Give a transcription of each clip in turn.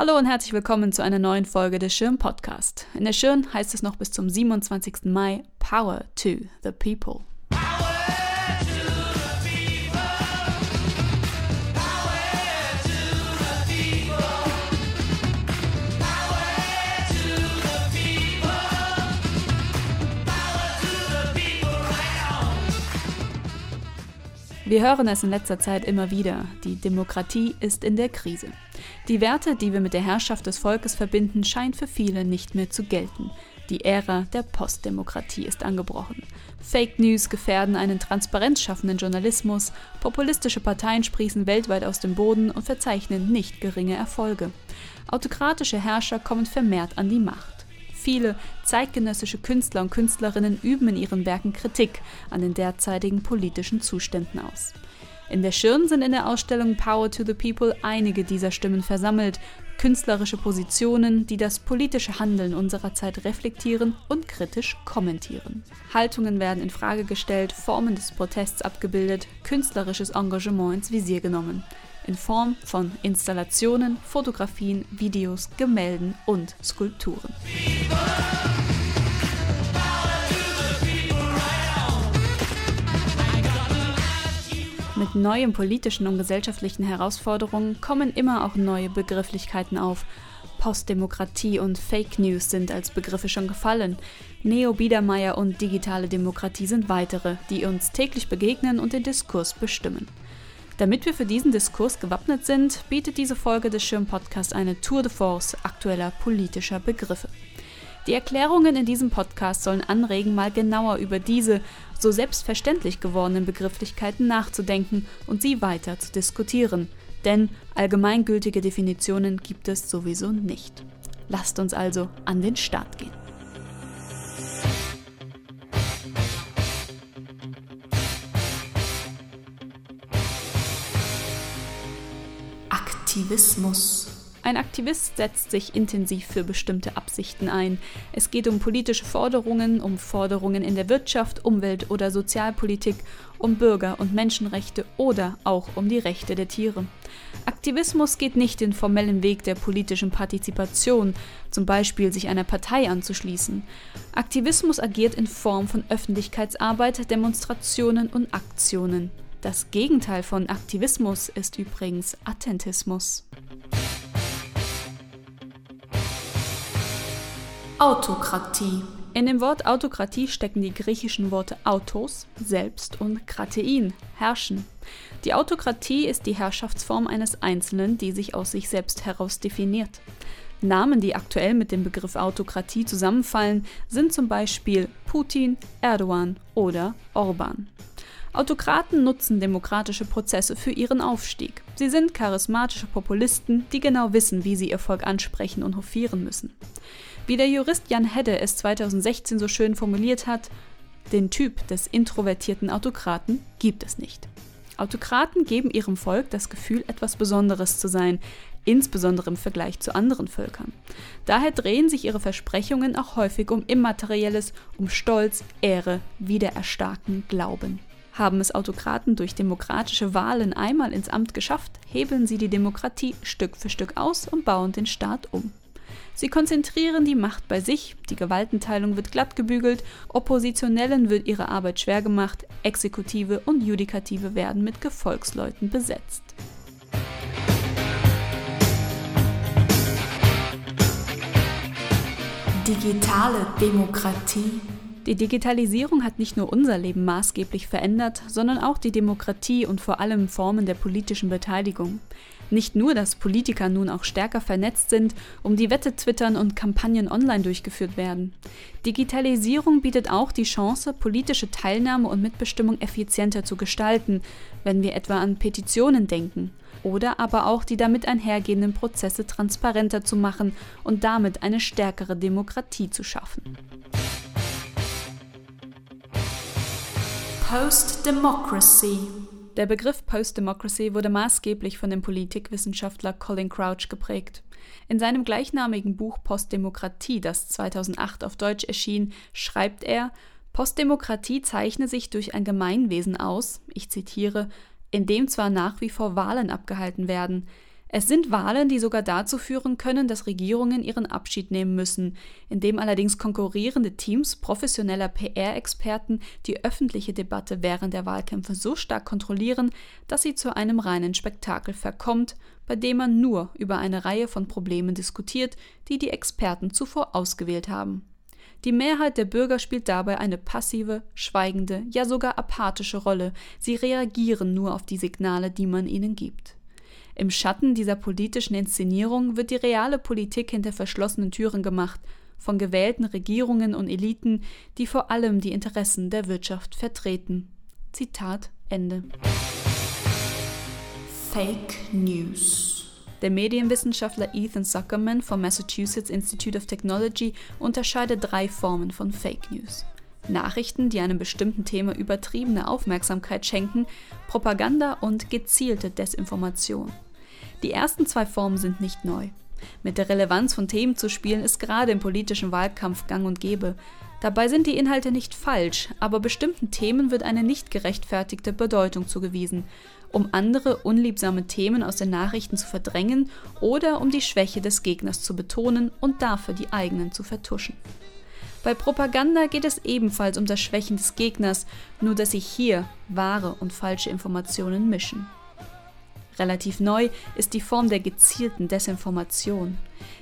Hallo und herzlich willkommen zu einer neuen Folge des Schirn Podcast. In der Schirn heißt es noch bis zum 27. Mai Power to the People. Wir hören es in letzter Zeit immer wieder. Die Demokratie ist in der Krise. Die Werte, die wir mit der Herrschaft des Volkes verbinden, scheinen für viele nicht mehr zu gelten. Die Ära der Postdemokratie ist angebrochen. Fake News gefährden einen transparenzschaffenden Journalismus, populistische Parteien sprießen weltweit aus dem Boden und verzeichnen nicht geringe Erfolge. Autokratische Herrscher kommen vermehrt an die Macht. Viele zeitgenössische Künstler und Künstlerinnen üben in ihren Werken Kritik an den derzeitigen politischen Zuständen aus. In der Schirn sind in der Ausstellung Power to the People einige dieser Stimmen versammelt, künstlerische Positionen, die das politische Handeln unserer Zeit reflektieren und kritisch kommentieren. Haltungen werden in Frage gestellt, Formen des Protests abgebildet, künstlerisches Engagement ins Visier genommen in Form von Installationen, Fotografien, Videos, Gemälden und Skulpturen. Mit neuen politischen und gesellschaftlichen Herausforderungen kommen immer auch neue Begrifflichkeiten auf. Postdemokratie und Fake News sind als Begriffe schon gefallen. Neo-Biedermeier und digitale Demokratie sind weitere, die uns täglich begegnen und den Diskurs bestimmen. Damit wir für diesen Diskurs gewappnet sind, bietet diese Folge des Schirm-Podcasts eine Tour de Force aktueller politischer Begriffe. Die Erklärungen in diesem Podcast sollen anregen, mal genauer über diese so selbstverständlich gewordenen Begrifflichkeiten nachzudenken und sie weiter zu diskutieren. Denn allgemeingültige Definitionen gibt es sowieso nicht. Lasst uns also an den Start gehen. Aktivismus. Ein Aktivist setzt sich intensiv für bestimmte Absichten ein. Es geht um politische Forderungen, um Forderungen in der Wirtschaft, Umwelt- oder Sozialpolitik, um Bürger- und Menschenrechte oder auch um die Rechte der Tiere. Aktivismus geht nicht den formellen Weg der politischen Partizipation, zum Beispiel sich einer Partei anzuschließen. Aktivismus agiert in Form von Öffentlichkeitsarbeit, Demonstrationen und Aktionen. Das Gegenteil von Aktivismus ist übrigens Attentismus. Autokratie. In dem Wort Autokratie stecken die griechischen Worte autos, selbst und kratein, herrschen. Die Autokratie ist die Herrschaftsform eines Einzelnen, die sich aus sich selbst heraus definiert. Namen, die aktuell mit dem Begriff Autokratie zusammenfallen, sind zum Beispiel Putin, Erdogan oder Orban. Autokraten nutzen demokratische Prozesse für ihren Aufstieg. Sie sind charismatische Populisten, die genau wissen, wie sie ihr Volk ansprechen und hofieren müssen. Wie der Jurist Jan Hedde es 2016 so schön formuliert hat, den Typ des introvertierten Autokraten gibt es nicht. Autokraten geben ihrem Volk das Gefühl, etwas Besonderes zu sein, insbesondere im Vergleich zu anderen Völkern. Daher drehen sich ihre Versprechungen auch häufig um Immaterielles, um Stolz, Ehre, Wiedererstarken, Glauben. Haben es Autokraten durch demokratische Wahlen einmal ins Amt geschafft, hebeln sie die Demokratie Stück für Stück aus und bauen den Staat um. Sie konzentrieren die Macht bei sich, die Gewaltenteilung wird glatt gebügelt, Oppositionellen wird ihre Arbeit schwer gemacht, Exekutive und Judikative werden mit Gefolgsleuten besetzt. Digitale Demokratie die Digitalisierung hat nicht nur unser Leben maßgeblich verändert, sondern auch die Demokratie und vor allem Formen der politischen Beteiligung. Nicht nur, dass Politiker nun auch stärker vernetzt sind, um die Wette twittern und Kampagnen online durchgeführt werden. Digitalisierung bietet auch die Chance, politische Teilnahme und Mitbestimmung effizienter zu gestalten, wenn wir etwa an Petitionen denken, oder aber auch die damit einhergehenden Prozesse transparenter zu machen und damit eine stärkere Demokratie zu schaffen. Post-Democracy. Der Begriff Post-Democracy wurde maßgeblich von dem Politikwissenschaftler Colin Crouch geprägt. In seinem gleichnamigen Buch Postdemokratie, das 2008 auf Deutsch erschien, schreibt er, Postdemokratie zeichne sich durch ein Gemeinwesen aus, ich zitiere, in dem zwar nach wie vor Wahlen abgehalten werden, Es sind Wahlen, die sogar dazu führen können, dass Regierungen ihren Abschied nehmen müssen, indem allerdings konkurrierende Teams professioneller PR-Experten die öffentliche Debatte während der Wahlkämpfe so stark kontrollieren, dass sie zu einem reinen Spektakel verkommt, bei dem man nur über eine Reihe von Problemen diskutiert, die die Experten zuvor ausgewählt haben. Die Mehrheit der Bürger spielt dabei eine passive, schweigende, ja sogar apathische Rolle, sie reagieren nur auf die Signale, die man ihnen gibt. Im Schatten dieser politischen Inszenierung wird die reale Politik hinter verschlossenen Türen gemacht, von gewählten Regierungen und Eliten, die vor allem die Interessen der Wirtschaft vertreten. Zitat Ende. Fake News der Medienwissenschaftler Ethan Zuckerman vom Massachusetts Institute of Technology unterscheidet drei Formen von Fake News. Nachrichten, die einem bestimmten Thema übertriebene Aufmerksamkeit schenken, Propaganda und gezielte Desinformation. Die ersten zwei Formen sind nicht neu. Mit der Relevanz von Themen zu spielen ist gerade im politischen Wahlkampf gang und gäbe. Dabei sind die Inhalte nicht falsch, aber bestimmten Themen wird eine nicht gerechtfertigte Bedeutung zugewiesen, um andere unliebsame Themen aus den Nachrichten zu verdrängen oder um die Schwäche des Gegners zu betonen und dafür die eigenen zu vertuschen. Bei Propaganda geht es ebenfalls um das Schwächen des Gegners, nur dass sich hier wahre und falsche Informationen mischen. Relativ neu ist die Form der gezielten Desinformation.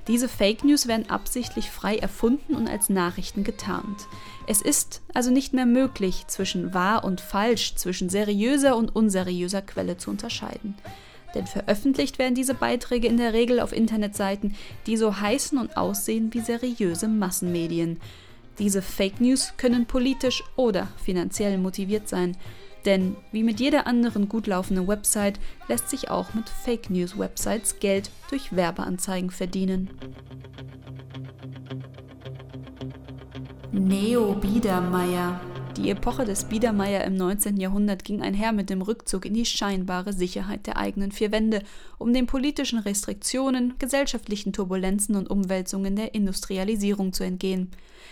Diese Fake News werden absichtlich frei erfunden und als Nachrichten getarnt. Es ist also nicht mehr möglich, zwischen wahr und falsch, zwischen seriöser und unseriöser Quelle zu unterscheiden. Denn veröffentlicht werden diese Beiträge in der Regel auf Internetseiten, die so heißen und aussehen wie seriöse Massenmedien. Diese Fake News können politisch oder finanziell motiviert sein. Denn wie mit jeder anderen gut laufenden Website lässt sich auch mit Fake News Websites Geld durch Werbeanzeigen verdienen. Neo Biedermeier die Epoche des Biedermeier im 19. Jahrhundert ging einher mit dem Rückzug in die scheinbare Sicherheit der eigenen vier Wände, um den politischen Restriktionen, gesellschaftlichen Turbulenzen und Umwälzungen der Industrialisierung zu entgehen.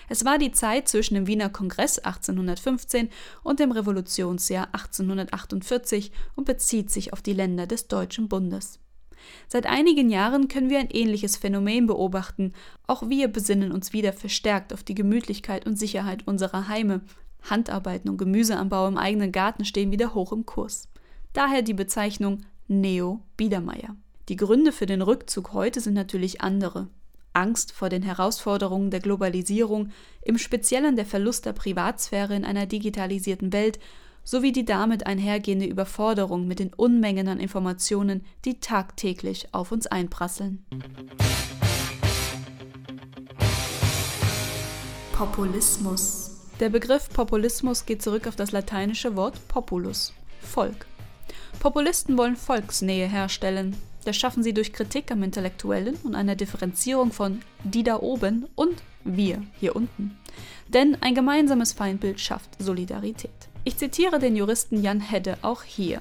Es war die Zeit zwischen dem Wiener Kongress 1815 und dem Revolutionsjahr 1848 und bezieht sich auf die Länder des Deutschen Bundes. Seit einigen Jahren können wir ein ähnliches Phänomen beobachten. Auch wir besinnen uns wieder verstärkt auf die Gemütlichkeit und Sicherheit unserer Heime, Handarbeiten und Gemüseanbau im eigenen Garten stehen wieder hoch im Kurs. Daher die Bezeichnung Neo Biedermeier. Die Gründe für den Rückzug heute sind natürlich andere. Angst vor den Herausforderungen der Globalisierung, im Speziellen der Verlust der Privatsphäre in einer digitalisierten Welt, sowie die damit einhergehende Überforderung mit den Unmengen an Informationen, die tagtäglich auf uns einprasseln. Populismus der Begriff Populismus geht zurück auf das lateinische Wort populus, Volk. Populisten wollen Volksnähe herstellen. Das schaffen sie durch Kritik am Intellektuellen und einer Differenzierung von die da oben und wir hier unten. Denn ein gemeinsames Feindbild schafft Solidarität. Ich zitiere den Juristen Jan Hedde auch hier.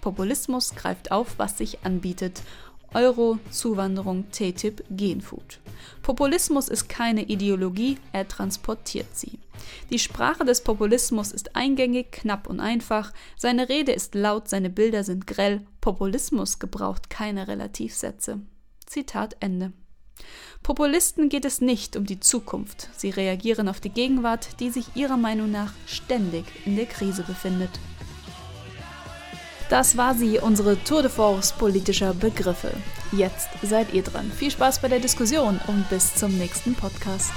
Populismus greift auf, was sich anbietet Euro, Zuwanderung, TTIP, Genfood. Populismus ist keine Ideologie, er transportiert sie. Die Sprache des Populismus ist eingängig, knapp und einfach, seine Rede ist laut, seine Bilder sind grell, Populismus gebraucht keine Relativsätze. Zitat Ende. Populisten geht es nicht um die Zukunft, sie reagieren auf die Gegenwart, die sich ihrer Meinung nach ständig in der Krise befindet. Das war sie, unsere Tour de Force politischer Begriffe. Jetzt seid ihr dran. Viel Spaß bei der Diskussion und bis zum nächsten Podcast.